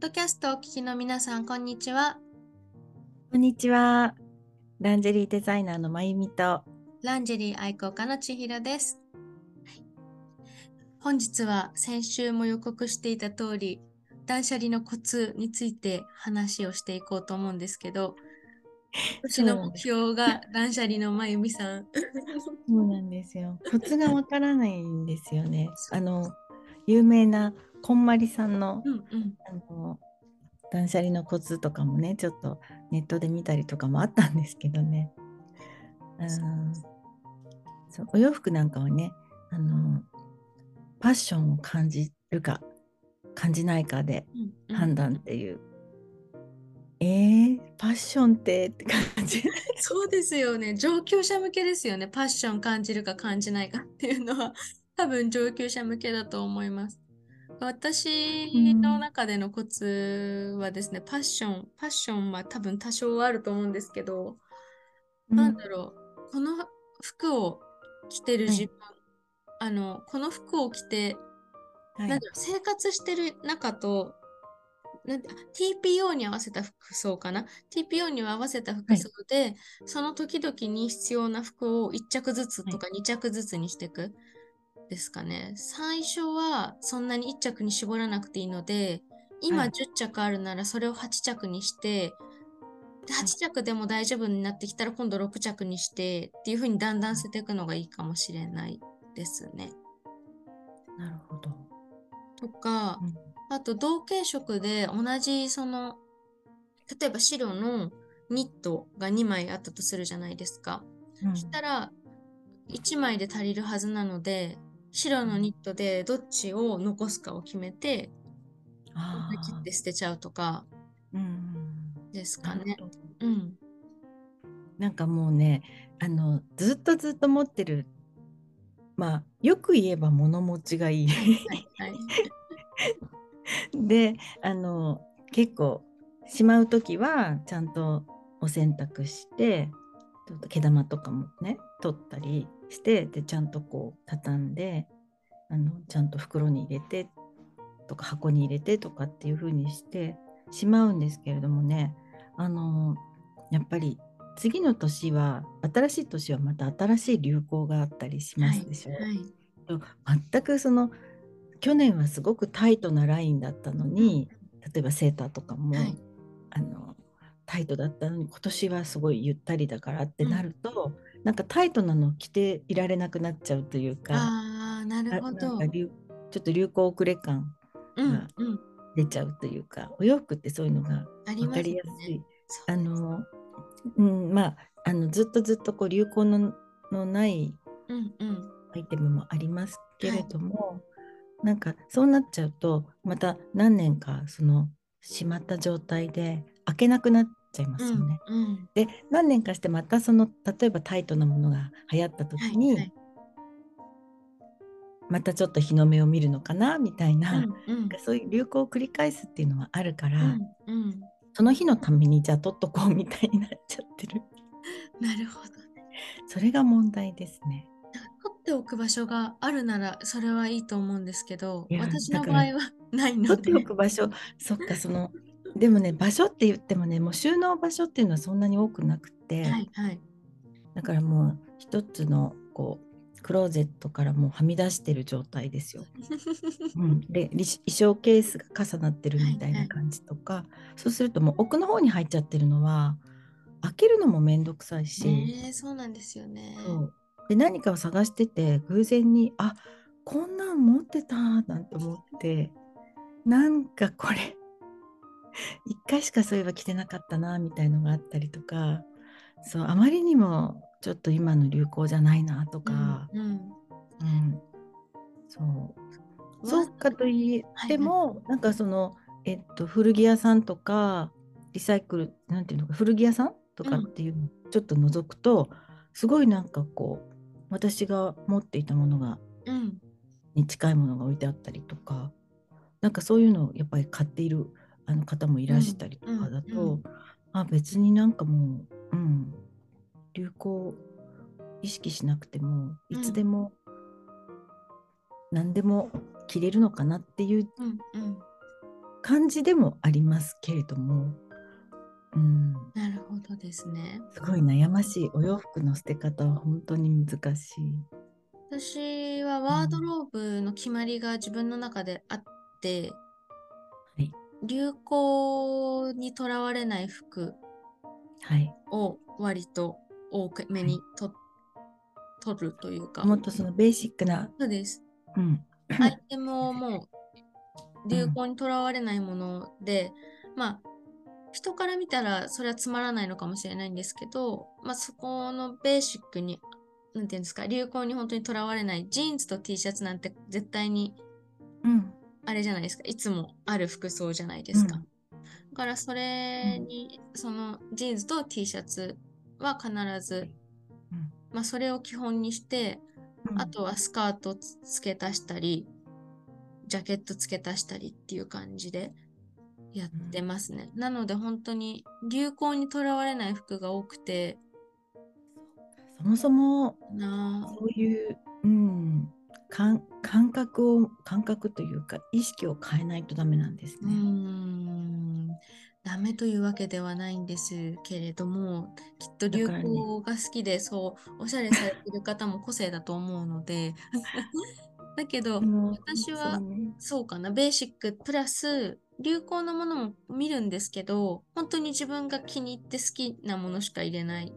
ドキャストをお聞きの皆さん、こんにちは。こんにちは。ランジェリーデザイナーのまゆみと。ランジェリー愛好家の千尋です。本日は先週も予告していた通り、断捨離のコツについて話をしていこうと思うんですけど、私の目標が断捨離のまゆみさん。そうなんですよ。コツがわからないんですよね。あの有名なこんまりさんの,、うんうん、あの断捨離のコツとかもね、ちょっとネットで見たりとかもあったんですけどね。そうお洋服なんかはね、あのパッションを感じるか感じないかでうんうん判断っていう。えー、パッションってって感じ。そうですよね。上級者向けですよね。パッション感じるか感じないかっていうのは多分上級者向けだと思います。私の中でのコツはですね、パッション、パッションは多分多少あると思うんですけど、なんだろう、この服を着てる自分、あの、この服を着て、はい。なんだろう生活してる中と、なんてあ TPO に合わせた服装かな ?TPO に合わせた服装で、その時々に必要な服を1着ずつとか2着ずつにしていく。ですかね。最初はそんなに1着に絞らなくていいので、今はい10着あるならそれを8着にして、ではい8着でも大丈夫になってきたら今度6着にしてっていう風にだんだん捨てていくのがいいかもしれないですね。なるほど。とか、うんあと同系色で同じその例えば白のニットが2枚あったとするじゃないですか。うんそしたら1枚で足りるはずなので白のニットでどっちを残すかを決めてあ切って捨てちゃうとかですかね。なるほどうん。なんかもうねあのずっとずっと持ってるまあよく言えば物持ちがいいはいはい。であの結構しまう時はちゃんとお洗濯してちょっと毛玉とかもね取ったりしてでちゃんとこう畳んであのちゃんと袋に入れてとか箱に入れてとかっていう風にしてしまうんですけれどもねあのやっぱり次の年は新しい年はまた新しい流行があったりしますでしょ？はい。全くその去年はすごくタイトなラインだったのに例えばセーターとかも、はいあのタイトだったのに今年はすごいゆったりだからってなると、なんかタイトなの着ていられなくなっちゃうというかああ、なるほあどちょっと流行遅れ感うんうん。出ちゃうというかお洋服ってそういうのが分かありやすい。あのうん、まああのずっとずっとこう流行ののないうんうん。アイテムもありますけれども、なんかそうなっちゃうとまた何年かそのしまった状態で開けなくなっちゃいますよね。うんうん。で何年かしてまたその例えばタイトなものが流行った時はいに、はい。またちょっと日の目を見るのかなみたいな、うんうんそういう流行を繰り返すっていうのはあるから、うんうん。その日のためにじゃあ取っとこうみたいになっちゃってる なるほどね。それが問題ですね。取っておく場所があるならそれはいいと思うんですけど私の場合はないので取っておく場所そっかそのでもね場所って言ってもねもう収納場所っていうのはそんなに多くなくて、はいはい。だからもう一つのこうクローゼットからもうはみ出してる状態ですよ。うん、で衣衣装ケースが重なってるみたいな感じとか、そうするともう奥の方に入っちゃってるのは開けるのもめんどくさいし、ねえそうなんですよね。で何かを探してて偶然にあこんなん持ってたなんて思って。なんかこれ 一回しかそういえば着てなかったなみたいのがあったりとかそうあまりにもちょっと今の流行じゃないなとか、うんうん。うん。そう。わそうかといっても、なんかその、えっと、古着屋さんとかリサイクルなんていうのか古着屋さんとかっていうのをちょっと覗くと、すごいなんかこう私が持っていたものがうん。に近いものが置いてあったりとかなんかそういうのをやっぱり買っているあの方もいらしたりとかだと、うんうんあ別になんかもう、うん、流行を意識しなくてもいつでも何でも着れるのかなっていう感じでもありますけれども、うん、なるほどですね。すごい悩ましいお洋服の捨て方は本当に難しい。私はワードローブの決まりが自分の中であって、はい流行にとらわれない服はい、を割と多く目にと、取るというか。もっとそのベーシックな、そうです。うん、アイテムをもう流行にとらわれないもので、まあ人から見たらそれはつまらないのかもしれないんですけど、まあそこのベーシックに、なんていうんですか、流行に本当にとらわれないジーンズと T シャツなんて絶対にうん、あれじゃないですか、いつもある服装じゃないですか。うん。だからそれに、そのジーンズと T シャツは必ず、うん。まあそれを基本にして、うん。あとはスカートつ付け足したり、ジャケット付け足したりっていう感じでやってますね。なので本当に流行にとらわれない服が多くて、そもそもなあ。そういう、うん、感感覚を感覚というか意識を変えないとダメなんですね。ん、ダメというわけではないんですけれども、きっと流行が好きで、そう、おしゃれされてる方も個性だと思うので、だけど私はそうね。そうかな、ベーシックプラス流行のものも見るんですけど、本当に自分が気に入って好きなものしか入れない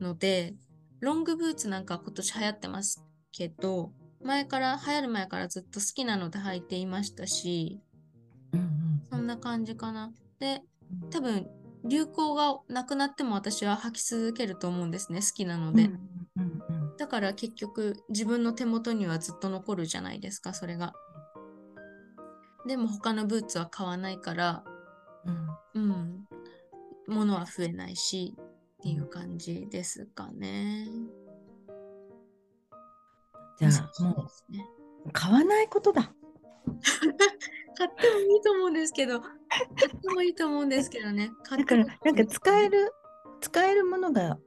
ので、ロングブーツなんか今年流行ってますけど、前から、流行る前からずっと好きなので履いていましたし、うんうんそんな感じかな。で、多分流行がなくなっても私は履き続けると思うんですね、好きなので。うんうんうんだから結局自分の手元にはずっと残るじゃないですか、それが。でも他のブーツは買わないから、うんうん、物は増えないしっていう感じですかね。じゃあもですね。う買わないことだ。買ってもいいと思うんですけど、買ってもいいと思うんですけどね。買 だからなんか使える使えるものが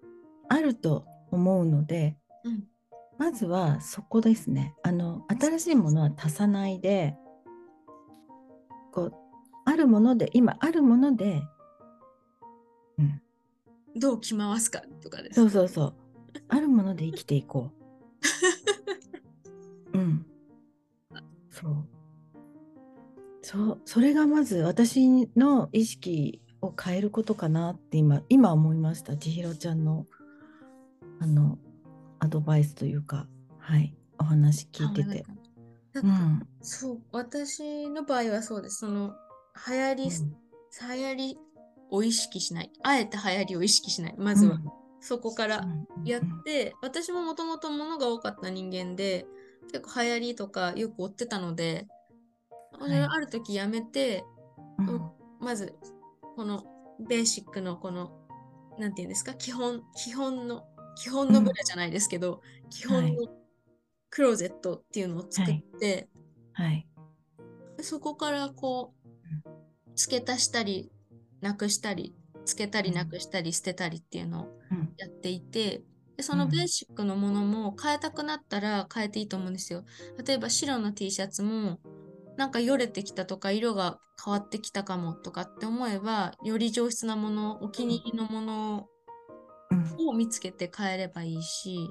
あると思うので、うんまずはそこですね。あの新しいものは足さないで、こうあるもので今あるもので、うん、どう着回すかとかです。そうそうそう。あるもので生きていこう。うん。そう。そう、それがまず私の意識を変えることかなって今、今思いました。千尋ちゃんの、あの、アドバイスというか、はい、お話聞いてて。そう、私の場合はそうです。その、流行り、流行りを意識しない。あえて流行りを意識しない。まずは、そこからやって、私ももともと物が多かった人間で、結構流行りとかよく追ってたので、い。ある時やめて、うん。うんまず、このベーシックのこの、なんていうんですか、基本、基本の、基本のブラじゃないですけど、基本のクローゼットっていうのを作って、はい。そこからこう、付け足したり、なくしたり、付けたりうんなくしたり捨てたりっていうのをうんやっていて、でそのうんベーシックのものも変えたくなったら変えていいと思うんですよ。例えば白の T シャツもなんかよれてきたとか色が変わってきたかもとかって思えばより上質なもの、お気に入りのものうんを見つけて変えればいいし、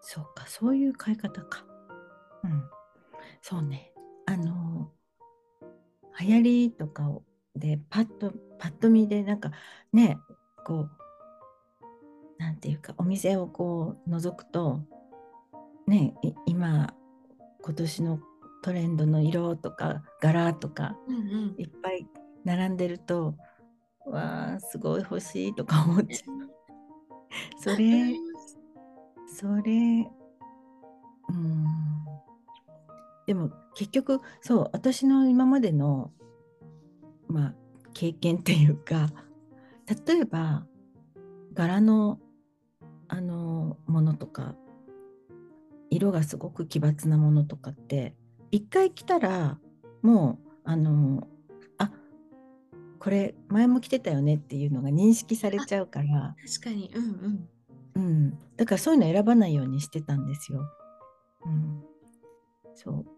そうか、そういう買い方か。うん。そうね。あの、流行りとかをで、パッと、パッと見で、なんかね、こう、なんていうか、お店をこう、覗くと、ね、い今、今年のトレンドの色とか、柄とか、うんうんいっぱい並んでると、わあ、すごい欲しいとか思っちゃう。それ、それ、うん。でも結局、そう、私の今までの、まあ、経験っていうか、例えば、柄の、あの、ものとか、色がすごく奇抜なものとかって、一回着たら、もう、あの、あこれ前も着てたよねっていうのが認識されちゃうから、確かに、うんうん。うん、だからそういうの選ばないようにしてたんですよ。うん、そう。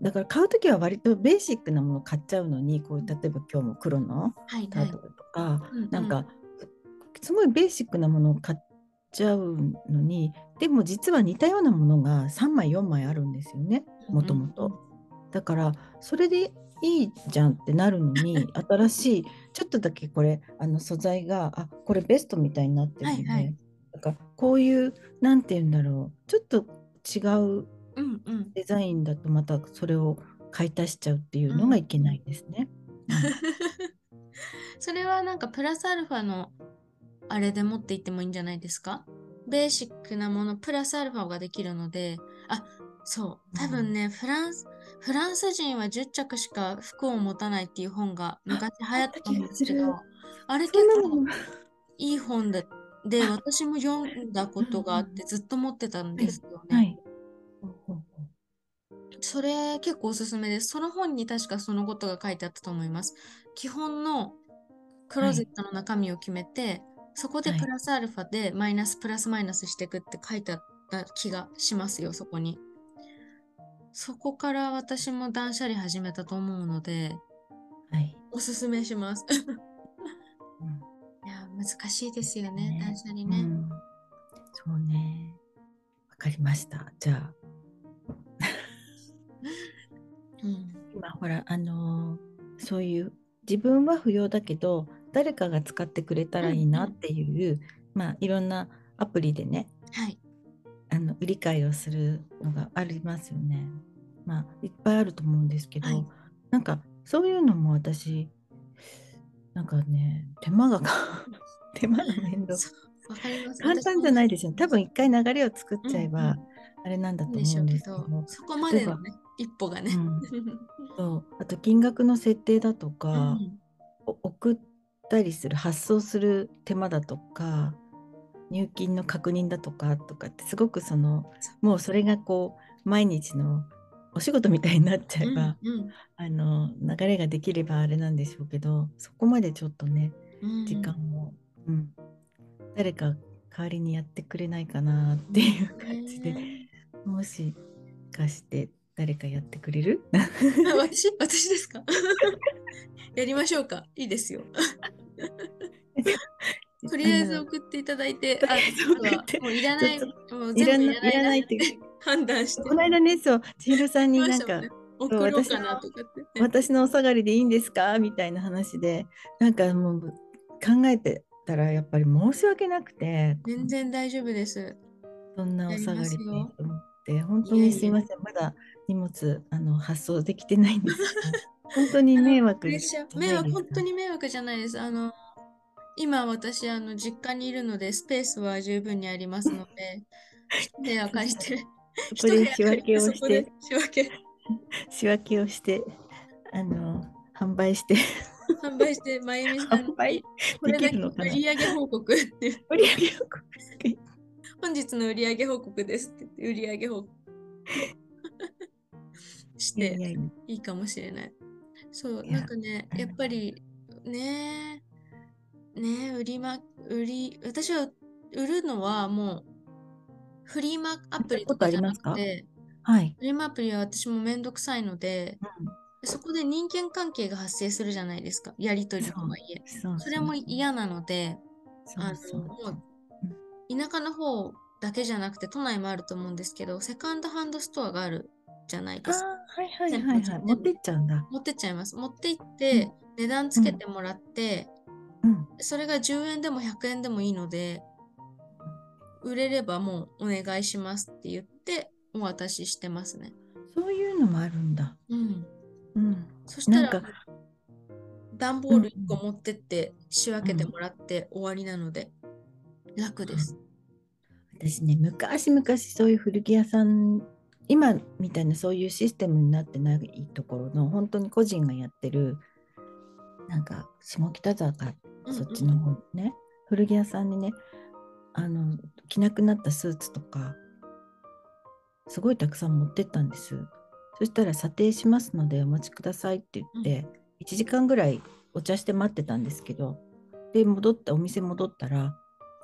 だから買う時は割とベーシックなものを買っちゃうのにこう例えば今日も黒のはいはい。タートルとか、うんうん。なんかすごいベーシックなものを買っちゃうのにでも実は似たようなものが3枚4枚あるんですよねもともと。だからそれでいいじゃんってなるのに 新しいちょっとだけこれあの素材があこれベストみたいになってるので、はいはい。なんかこういうなんて言うんだろうちょっと違ううんうん。デザインだとまたそれを買い足しちゃうっていうのがいけないですね。それはなんかプラスアルファのあれで持っていってもいいんじゃないですか？ベーシックなものプラスアルファができるので、あ、そう、多分ね、フランス、フランス人は10着しか服を持たないっていう本が昔流行ったんですけど、あれ結構いい本で、で、私も読んだことがあってずっと持ってたんですよね。はい。それ結構おすすめです。その本に確かそのことが書いてあったと思います。基本のクローゼットの中身を決めて、そこではいプラスアルファでマイナスプラスマイナスしていくって書いてあった気がしますよ、そこに。そこから私も断捨離始めたと思うので、はい。おすすめします。うん いや、難しいですよね、ね断捨離ね。うんそうね。わかりました。じゃあうん。今ほらあのーそういう自分は不要だけど誰かが使ってくれたらいいなっていう、まあいろんなアプリでねはい。あの売り買いをするのがありますよね。まあいっぱいあると思うんですけど、はいなんかそういうのも私なんかね手間がか 手間が面倒。簡単じゃないですよ。多分い一回流れを作っちゃえば、うんうんあれなんだと思うんですけど、、そこまでのね、一歩がね。うん。そう。あと金額の設定だとか、うん。お送ったりする発送する手間だとか入金の確認だとかとかってすごくそのもうそれがこう毎日のお仕事みたいになっちゃえば、うんあの流れができればあれなんでしょうけどそこまでちょっとねうん。時間を、うん。誰か代わりにやってくれないかなっていう感じで、ねもしかして誰かやってくれる？私私ですか？やりましょうか。いいですよ。とりあえず送っていただいて、あもういらない、もういらないいらないって。判断して。この間ねそう千尋さんになんかね。送ろうかなとかって、ね。私のお下がりでいいんですか？みたいな話でなんかもう考えてたらやっぱり申し訳なくて。全然大丈夫です。そんなお下がりでと思って本当にすいません。まだ荷物あの発送できてないんです 本当に迷惑プレッシャー迷惑、本当にに迷惑じゃないです。あの、今私、あの、実家にいるので、スペースは十分にありますので、一部屋借りて、そこで仕分けをして。仕分け、仕分けをしてあの販売して。販売して、まゆみさん販売？に、これだけできるのかな？売上報告っていう、売り上げを告？知本日の売上報告ですって、売上報告していやいかもしれない。そう、なんかねう、ん。やっぱりね、ね、売りま、売り、私は売るのはもう、フリーマアプリとかじゃなくて、はい、フリーマアプリは私もめんどくさいので、そこで人間関係が発生するじゃないですか。やりとりとはいえ。それも嫌なので、あの、もう、田舎の方だけじゃなくて、都内もあると思うんですけど、セカンドハンドストアがあるじゃないあですか。ーはいはいはい。はい持ってっちゃうんだ。持ってっちゃいます。持って行って、値段つけてもらって、うん。それが10円でも100円でもいいので、売れればもうお願いしますって言って、お渡ししてますね。そういうのもあるんだ。うん。うん。そしたらなんか、段ボール1個持ってって仕分けてもらって終わりなので、楽です。私ね昔々そういう古着屋さん今みたいなそういうシステムになってないところの本当に個人がやってるなんか下北沢かうんうん。そっちの方ね、古着屋さんにねあの着なくなったスーツとかすごいたくさん持ってったんです。そしたら査定しますのでお待ちくださいって言って、1時間ぐらいお茶して待ってたんですけどで戻ってお店戻ったら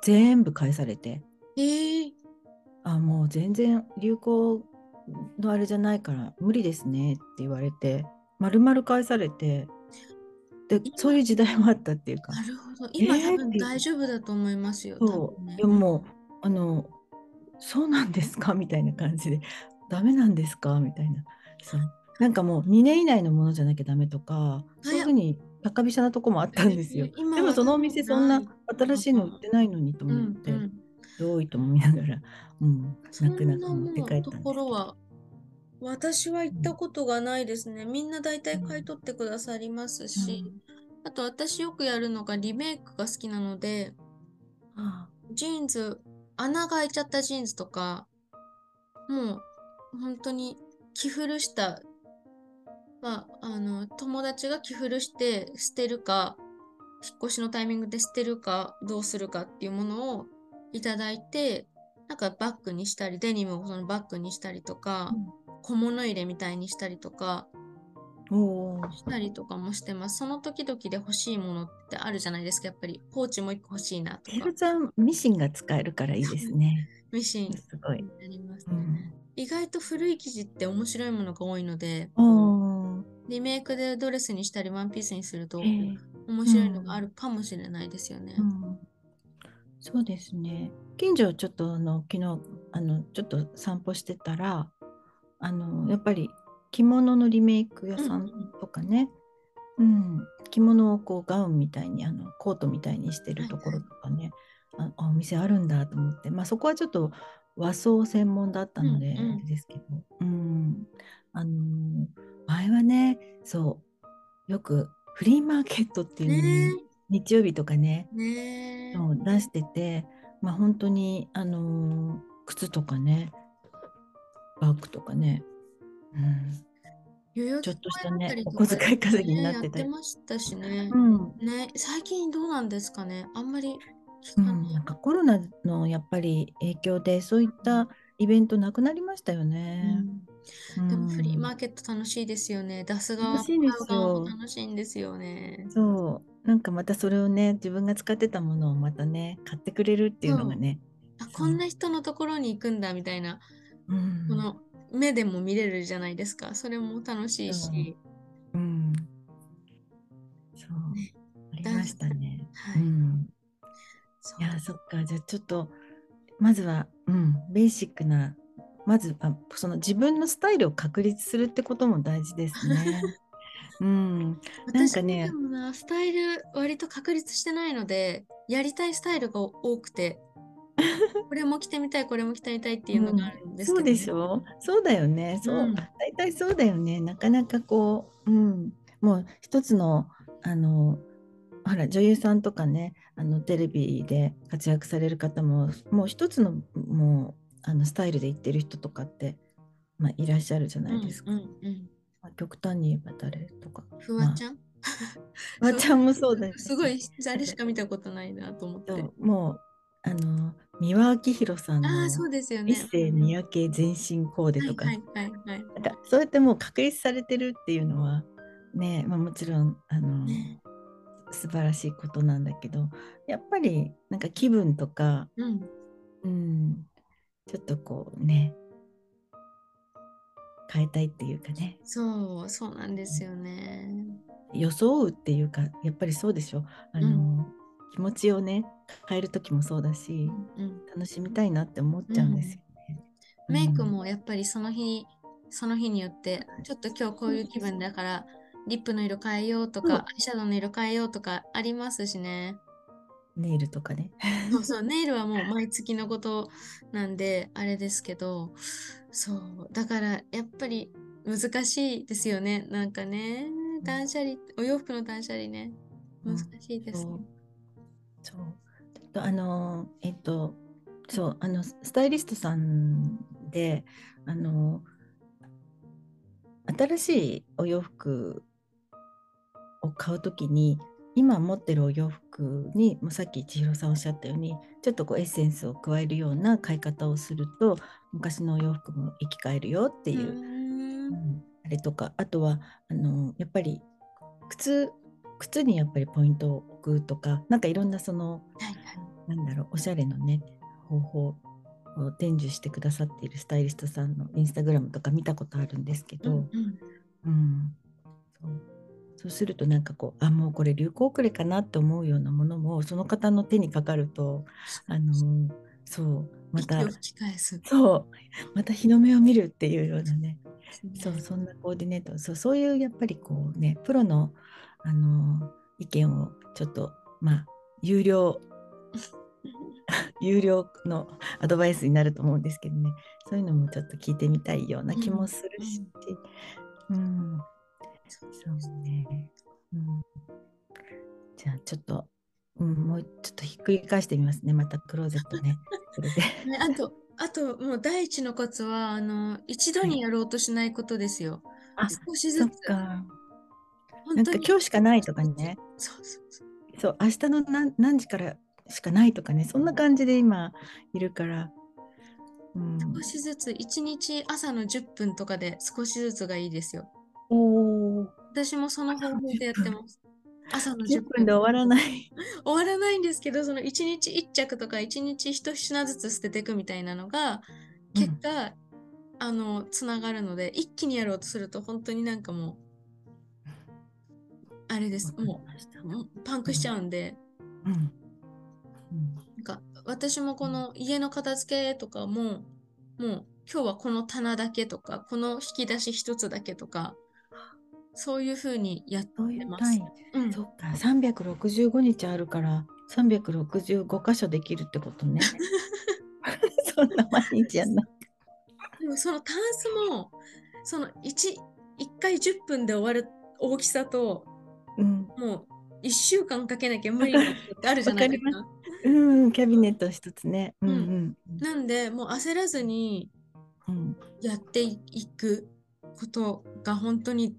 全部返されて。えー、あもう全然流行のあれじゃないから無理ですねって言われて丸々返されてでそういう時代もあったっていうか。なるほど。今、えー多分大丈夫だと思いますよ。多そう。分ね。でもあのそうなんですかみたいな感じでダメなんですか？みたいな。そう。なんかもう2年以内のものじゃなきゃダメとかそういうふうに高飛車なとこもあったんですよ。えー。今はでもそのお店そんな新しいの売ってないのにとう思って、んうん。どういと思いながら、うん、そ泣く泣く持って帰ったんですころは、私は行ったことがないですね。みんな大体買い取ってくださりますし、あと私よくやるのがリメイクが好きなので、あ。ジーンズ、穴が開いちゃったジーンズとか、もう本当に着古した、まあ、あの友達が着古して捨てるか、引っ越しのタイミングで捨てるかどうするかっていうものをいただいて、なんかバッグにしたり、デニムをそのバッグにしたりとか、小物入れみたいにしたりとか、したりとかもしてます。その時々で欲しいものってあるじゃないですか、やっぱり。ポーチもう一個欲しいなとか。ちゃんミシンが使えるからいいですね。ミシンすごい。ありますね。うん、意外と古い生地って面白いものが多いので、リメイクでドレスにしたりワンピースにするとえー面白いのがあるかもしれないですよね。うん、そうですね。近所ちょっとあの昨日あのちょっと散歩してたらあのやっぱり着物のリメイク屋さんとかね、うん。着物をこうガウンみたいにあのコートみたいにしてるところとかね、ああお店あるんだと思って、まあ、そこはちょっと和装専門だったので、うんですけど、うん、あの前はねそうよくフリーマーケットっていうのに、ね日曜日とかねえ、ねえ。そう出してて、まあ、本当に、あのー靴とかねバッグとかね、うん、ちょっとしたねお小遣い稼ぎになってたりねやってましたしね。うんね最近どうなんですかね？あんまり。うん、なんかコロナのやっぱり影響でそういったイベントなくなりましたよね。うんでもフリーマーーケット楽しいですよね。出す側も楽しいんですよね。そうなんかまたそれをね自分が使ってたものをまたね買ってくれるっていうのがね、あ、こんな人のところに行くんだみたいな、うんこの目でも見れるじゃないですか。それも楽しいし。うん、そうねありましたね。はい。うんいやそっかじゃあちょっとまずは、うん、ベーシックなまずはその自分のスタイルを確立するってことも大事ですね。うん、なん私かねスタイル割と確立してないので、やりたいスタイルが多くて、これも着てみたい、これも着てみたいっていうのがあるんですけど、そうでしょ？そうだよね。そう、うん。大体そうだよね。なかなかこう、うん、もう一つのあのほら女優さんとかねあのテレビで活躍される方ももう一つのもうあのスタイルで行ってる人とかって、まあ、いらっしゃるじゃないですか、うんうんうん。まあ極端に言えば誰とかフワちゃん、まあ、フワちゃんもそうだよね すごい、あれしか見たことないなと思って。もうあの三輪明宏さんのああ、そうですよね。一世三宅全身コーデとかそうやってもう確立されてるっていうのはね、まあ、もちろんあの、ね素晴らしいことなんだけどやっぱりなんか気分とか、うん。うん、ちょっとこうね変えたいっていうかね。そう、そうなんですよね。装うっていうかやっぱりそうでしょ。あの、う気持ちをね変える時もそうだしうん、楽しみたいなって思っちゃうんですよね。メイクうん。もやっぱりその日、その日によって、ちょっと今日こういう気分だから、リップの色変えようとか、アイシャドウの色変えようとかありますしね。ネイルとかね。そうそう、ネイルはもう毎月のことなんで、あれですけど、そう、だからやっぱり難しいですよね。なんかね、断捨離、お洋服の断捨離ね、難しいですね。そうそうとあのえっとそうあのスタイリストさんであの新しいお洋服を買うときに今持ってるお洋服にもうさっき千尋さんおっしゃったようにちょっとこうエッセンスを加えるような買い方をすると昔のお洋服も生き返るよっていううーん。うんあれとかあとはあのやっぱり靴靴にやっぱりポイントを置くとかなんかいろんなそのはいはい。なんだろうおしゃれのね方法を伝授してくださっているスタイリストさんのインスタグラムとか見たことあるんですけど、うんうん。うんそうそうするとなんかこうあもうこれ流行遅れかなって思うようなものもその方の手にかかるとあのそうまた。そうまた日の目を見るっていうようなね。そうそんなコーディネート。そうそういうやっぱりこうねプロのあの意見をちょっとまあ有料有料のアドバイスになると思うんですけどね。そういうのもちょっと聞いてみたいような気もするし、うんそうね、うん、じゃあちょっと、うん、もうちょっとひっくり返してみますね。またクローゼットね。それで。ねあと、あと、もう第一のコツは、あの、一度にやろうとしないことですよ。あ少しずつ。なんか。今日しかないとかね。そうそうそう。そう明日の何何時からしかないとかね。そんな感じで今いるから、うん、少しずつ、一日朝の10分とかで少しずつがいいですよ。おー私もその方法でやってます。朝の10 10分で終わらない。終わらないんですけど、その1日1着とか1日1品ずつ捨てていくみたいなのが、結果、あの、つながるので、一気にやろうとすると、本当になんかもう、あれです。もう、パンクしちゃうんで、うん。うんなんか私もこの家の片付けとかも、もう今日はこの棚だけとか、この引き出し一つだけとか、そういうふうにやってます単。位。うん、そっか、365日あるから、365箇所できるってことね。そんな毎日やんな。でもそのタンスも、その 1, 1回10分で終わる大きさと、うん。もう1週間かけなきゃ無理なってあるじゃないですわか。うん、キャビネット一つね。うんうん。なんで、もう焦らずにうん。やっていくことが本当に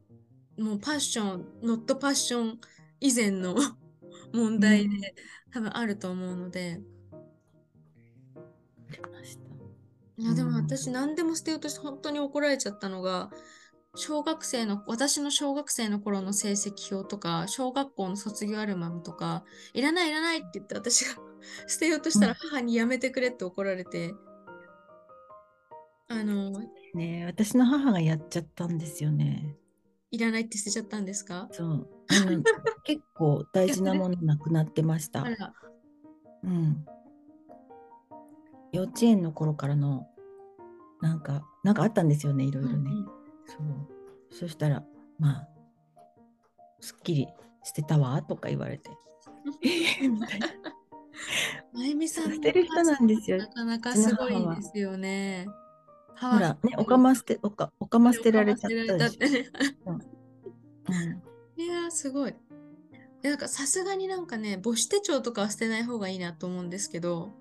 もうパッション、ノットパッション以前の 問題で多分あると思うので、いやでもうん。私何でも捨てようとして本当に怒られちゃったのが、小学生の、私の小学生の頃の成績表とか、小学校の卒業アルバムとか、いらないいらないって言って私が 捨てようとしたら母にやめてくれって怒られて、あの、ね。私の母がやっちゃったんですよね。いらないって捨てちゃったんですか？そう。あの結構大事なものなくなってましたうん。幼稚園の頃からのなんかなんかあったんですよねいろいろね。うんうんそう。そしたらまあすっきり捨てたわとか言われて。まゆみさんの捨てる人なんですよなかなかすごいですよね。ほほらねおかま捨ておかおかま捨てられちゃったでし。ょ。うんいやー、すごい。でなんかさすがになんかね、母子手帳とかは捨てない方がいいなと思うんですけど、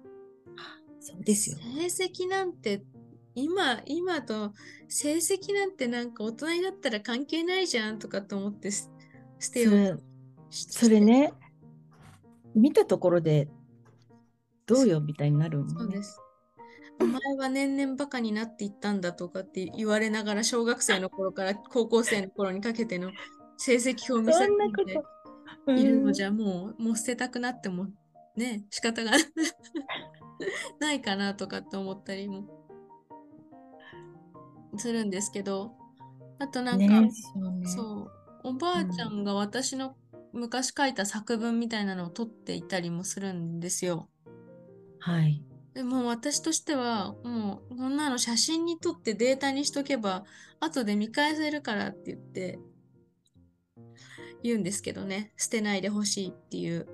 そうですよ。成績なんて、今、今と成績なんてなんか大人になったら関係ないじゃんとかと思ってす捨てようそれね見たところでどうよみたいになるもんね。そうです。お前は年々バカになっていったんだとかって言われながら小学生の頃から高校生の頃にかけての成績表を見せてと。いるのじゃ。ゃもうもう捨てたくなってもね仕方が ないかなとかって思ったりもするんですけどあとなんか、ねそうね。そうおばあちゃんが私の昔書いた作文みたいなのを取っていたりもするんですよ。はい。でも私としてはもうこんなの写真に撮ってデータにしとけば後で見返せるからって言って言うんですけどね。捨てないでほしいっていう。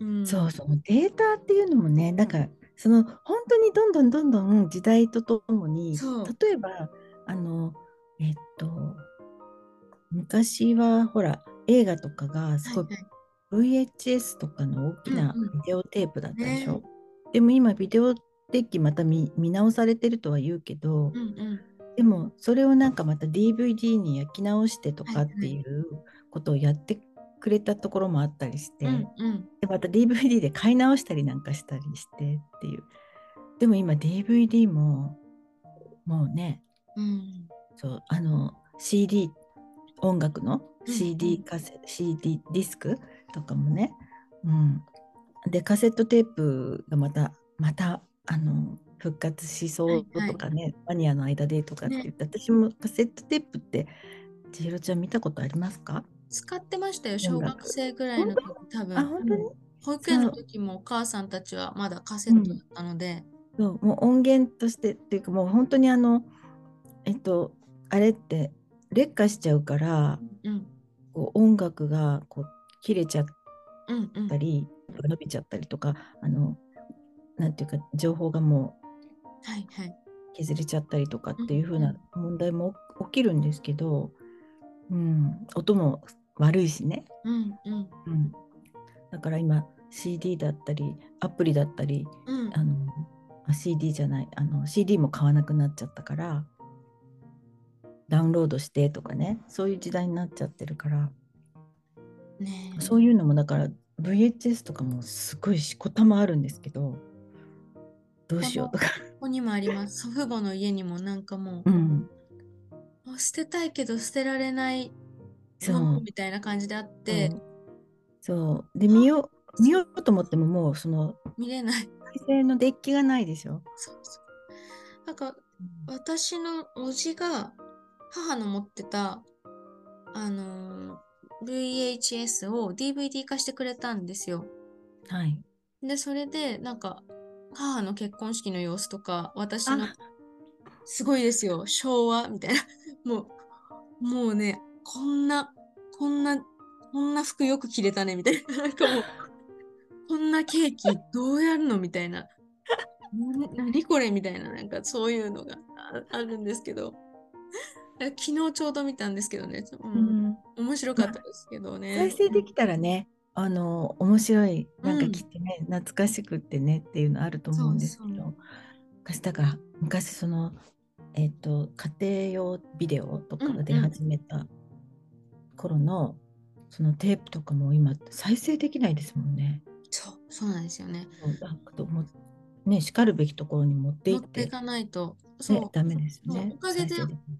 うん、そうそうデータっていうのもねだからその本当にどんどんどんどん時代とともに例えばあのえっと昔はほら映画とかがすごいはいはい。VHS とかの大きなビデオテープだったでしょ、ねでも今ビデオデッキまた見見直されてるとは言うけど、うんうんでもそれをなんかまた DVD に焼き直してとかっていうことをやってくれたところもあったりして、うんうん。でまた DVD で買い直したりなんかしたりしてっていう。でも今 DVD ももうねうん。そうあの CD 音楽のうん CD カセ、CD ディスクとかもね、うん、でカセットテープがまたまたあの復活しそうとかね、マニアの間でとかって言って、私もカセットテープって千尋ちゃん見たことありますか？使ってましたよ、小学生ぐらいの時多分。あ本当に？保育園の時もお母さんたちはまだカセットだったので、そうもう音源としてっていうかもう本当にあのえっとあれって劣化しちゃうからうん。こう音楽がこう切れちゃっうんうんたり伸びちゃったりとかあのなんていうか情報がもはいはい。う削れちゃったりとかっていう風なん。問題も起きるんですけど、うん、音も悪いしね、うんうん。うん、だから今 CD だったりアプリだったりうん。あのあ CD じゃないあの CD も買わなくなっちゃったからダウンロードしてとかねそういう時代になっちゃってるから。ねえ。そういうのもだから VHS とかもすごいしこたまあるんですけどどうしようとか、ここにもあります。祖父母の家にもなんかもう、うん、もう捨てたいけど捨てられないそうみたいな感じであって、そうで見よう見ようと思ってももうその見れない。再生のデッキがないでしょ。そうそう。なんか私のおじが母の持ってたあのー VHS を DVD 化してくれたんですよ。はい。で、それでなんか母の結婚式の様子とか私のあすごいですよ。昭和みたいな。もう、もうね、こんな、こんな、こんな服よく着れたねみたいな。なんかもう、こんなケーキどうやるのみたいな。な何これみたいな、なんかそういうのがああるんですけど。昨日ちょうど見たんですけどね、う、うんん、面白かったですけどね。再生できたらね、あの面白いなんかうんきっとね、懐かしくってねっていうのあると思うんですけど、そう昔だから昔そのえっ、と家庭用ビデオとかが出うんうん始めた頃の、そのテープとかも今再生できないですもんね。そう、そうなんですよね。ねしかるべきところに持っていっ持っていてかないと。そう、ねダメですね。おかげで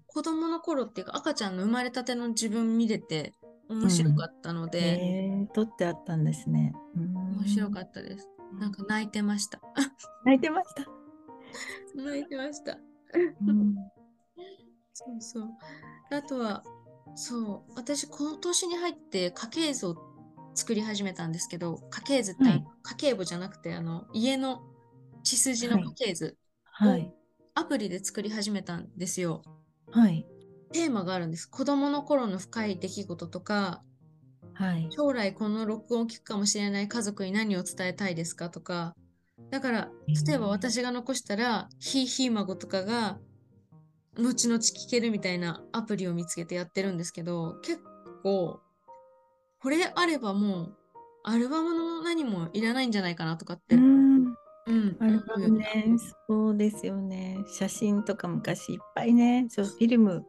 子供の頃っていうか赤ちゃんの生まれたての自分見れて面白かったので、へー撮ってあったんですね。面白かっったです。なんか泣いてました。た。泣いてました。泣いてました。うん そうそう。あとは、そう、私今年に入って家系図を作り始めたんですけど、家系図って、はい家計簿じゃなくて、あの家の血筋の家系図、はい。アプリで作り始めたんですよ。はい。テーマがあるんです。子供の頃の深い出来事とか、はい。将来この録音を聞くかもしれない家族に何を伝えたいですかとか、だから、例えば私が残したら、ひいひい孫とかが、後々聞けるみたいなアプリを見つけてやってるんですけど、結構、これあればもう、アルバムの何もいらないんじゃないかなとかって、ううん、ん。あるかもね。そうですよね。写真とか昔いっぱいね。そう、フィルム。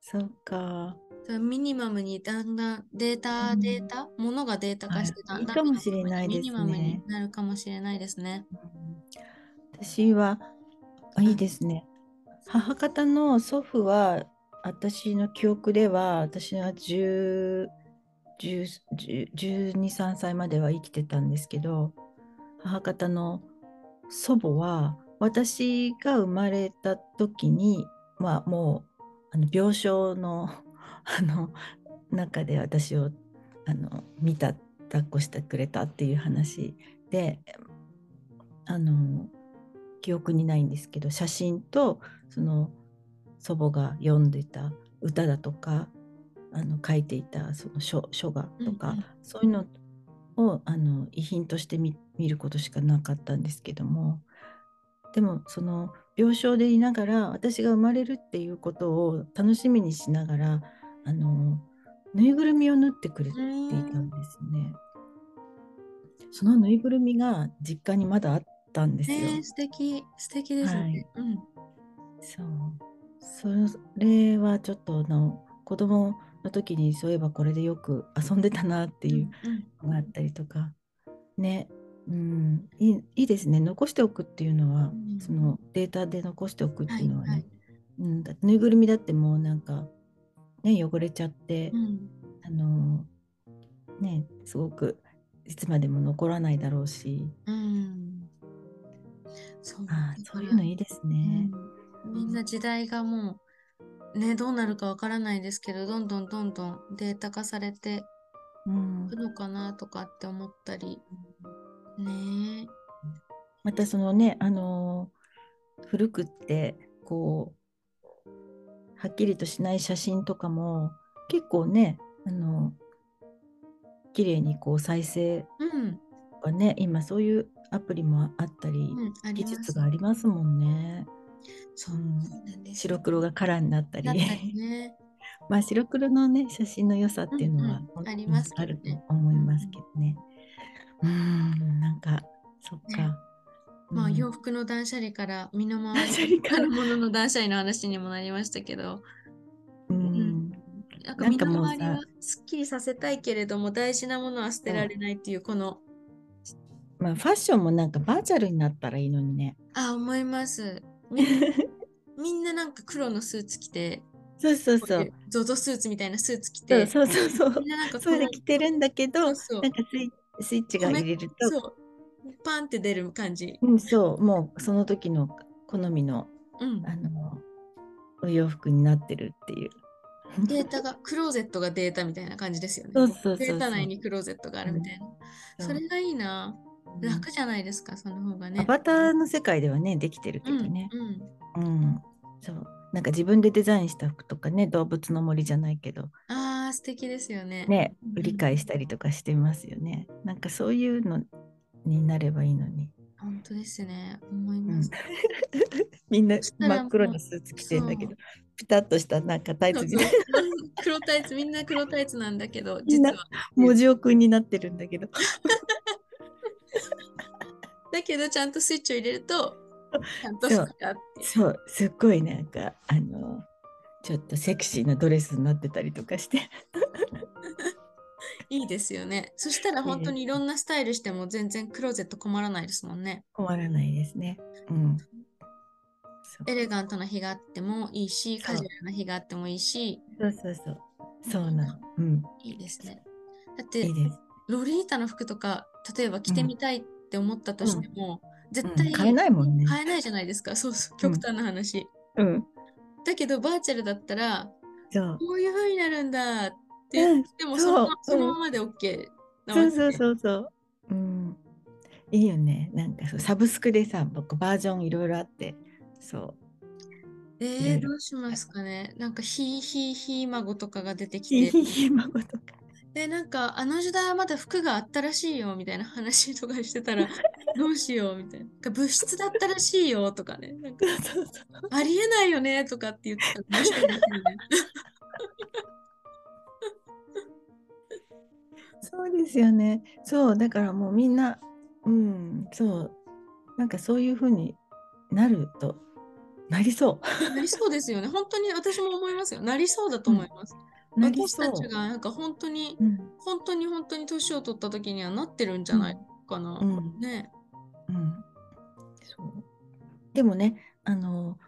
そうか。ミニマムにだんだんデータ、うんデータ、ものがデータ化してはいだんだんいいかもしれないですねミニマムになるかもしれないですね。私は、あいいですね。母方の祖父は、私の記憶では、私は10 10 12、3歳までは生きてたんですけど、母方の祖母は、私が生まれた時に、まあ、もうあの病床の あの中で私をあの見た抱っこしてくれたっていう話であの記憶にないんですけど写真とその祖母が読んでた歌だとかあの書いていたその書書画とか、うんうん。そういうのをあの遺品として見見ることしかなかったんですけどもでもその病床でいながら私が生まれるっていうことを楽しみにしながらあのぬいぐるみを縫ってくれていたんですね。そのぬいぐるみが実家にまだあったんですよ。えー、素敵、素敵ですね。はいうん。そう。それはちょっとあの子供の時にそういえばこれでよく遊んでたなっていううんのがあったりとか、ね、うん、いいいいですね。残しておくっていうのは、うん。そのデータで残しておくっていうのはね、はいはい。うん、ぬいぐるみだってもうなんか、ね、汚れちゃって、うん。あのね、すごくいつまでも残らないだろうし、うん。そう。あーそういうのいいですね。うん。みんな時代がもうねどうなるかわからないですけどどんどんどんどんデータ化されてうん。いくのかなとかって思ったりね。またそのね、あのー古くってこうはっきりとしない写真とかも結構ね、あの綺麗にこう再生うん、とかね今そういうアプリもあったり、うん、技術がありますもんね。そう白黒がカラーになったり。ね。まあ白黒のね写真の良さっていうのは、うんうんありますあると思いますけどね。うんなんかそっか。まあうん。洋服の断捨離から身の回り離から。のものの断捨離の話にもなりましたけど、うん。なんか身なんかもうさ。の回りはすっきりさせたいけれども大事なものは捨てられないっていうこの。まあファッションもなんかバーチャルになったらいいのにね。あ思います。みん みんななんか黒のスーツ着てそうそうそう。ゾゾスーツみたいなスーツ着そうてそうそうそう。みん。ななんかそれで着てるんだけど、そうそう。なんかスイスイッチが入れると、そう。パンって出る感じ。うん、そう、もうその時の好みのうん。あのお洋服になってるっていう。データがクローゼットがデータみたいな感じですよね。そうそうデータ内にクローゼットがあるみたいな、そうそれがいいな。うん。楽じゃないですかその方がね。アバターの世界ではね、できてるけうんどね。うん。うん。そう。なんか自分でデザインした服とかね、動物の森じゃないけど、あー素敵ですよね。ね、うん。売り買いしたりとかしてますよね。なんかそういうのになればいいのに。本当ですね。思いうん。ます、みんなしたら真っ黒なスーツ着てんだけそど、ピタッとしたなんかタイツみたい 黒タイツみんな黒タイツなんだけどみんな実はな文字をくんになってるんだけど。だけどちゃんとスイッチを入れるとちゃんとそう、すっごいなんか、あの、ちょっとセクシーなドレスになってたりとかして。いいですよねそしたら本当にいろんなスタイルしても全然クローゼット困らないですもんね困らないですね。うん。エレガントな日があってもいいしカジュアルな日があってもいいしそうそうそう。そうなの。うん。いいですねだっていいです。ロリータの服とか例えば着てみたいって思ったとしても、絶うん対買えないもんね。買えないじゃないですかそうそう極端な話、うん。だけどバーチャルだったらそう。こういう風になるんだって言ってもうんその,、そのままで OK なわけそうそうそうそう。うん。いいよね。なんかそうサブスクでさ、僕バージョンいろいろあって、そう。えー、ろどうしますかねなんかひーひーひー孫とかが出てひきてひひ孫とか。でなんかあの時代はまだ服があったらしいよみたいな話とかしてたらどうしようみたいな。物質だったらしいよとかね。なんかありえないよねとかって言ってたら そうですよね。そう、だからもうみんな、うん、そう、なんかそういうふうになると、なりそなりそうですよね。本当に私も思いますよ。なりそうだと思います、う。なり私たちがなんか本当にうん、本当に本当に年を取った時にはなってるんじゃないかな、うん。ねうん。そう。でもね、あの、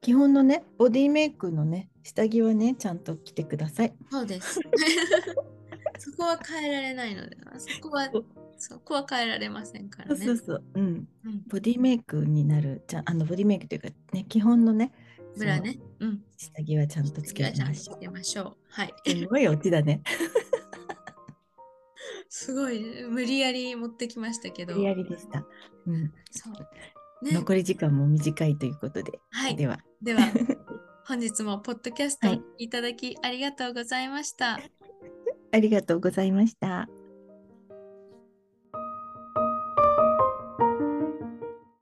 基本のね、ボディメイクのね、下着はね、ちゃんと着てください。そうです。そこは変えられないので、そこはそこは変えられませんからね。そうそうそう。うん。うんボディメイクになる、じゃあのボディメイクというか、ね、基本のね、ブラね。うん。下着はちゃんとつけましょう。はい。う。すごいオチだね。すごい、無理やり持ってきましたけど。無理やりでした。うん。そう。ね。残り時間も短いということで。はいでは、では、本日もポッドキャストいいただきありがとうございました。ありがとうございました。